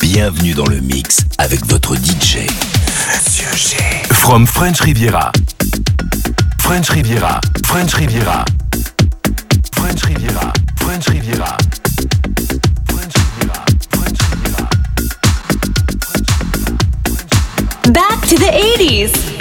Bienvenue dans le mix avec votre DJ. Monsieur G. From French Riviera. French Riviera. French Riviera. French Riviera. French Riviera. French Riviera. Back to the 80s.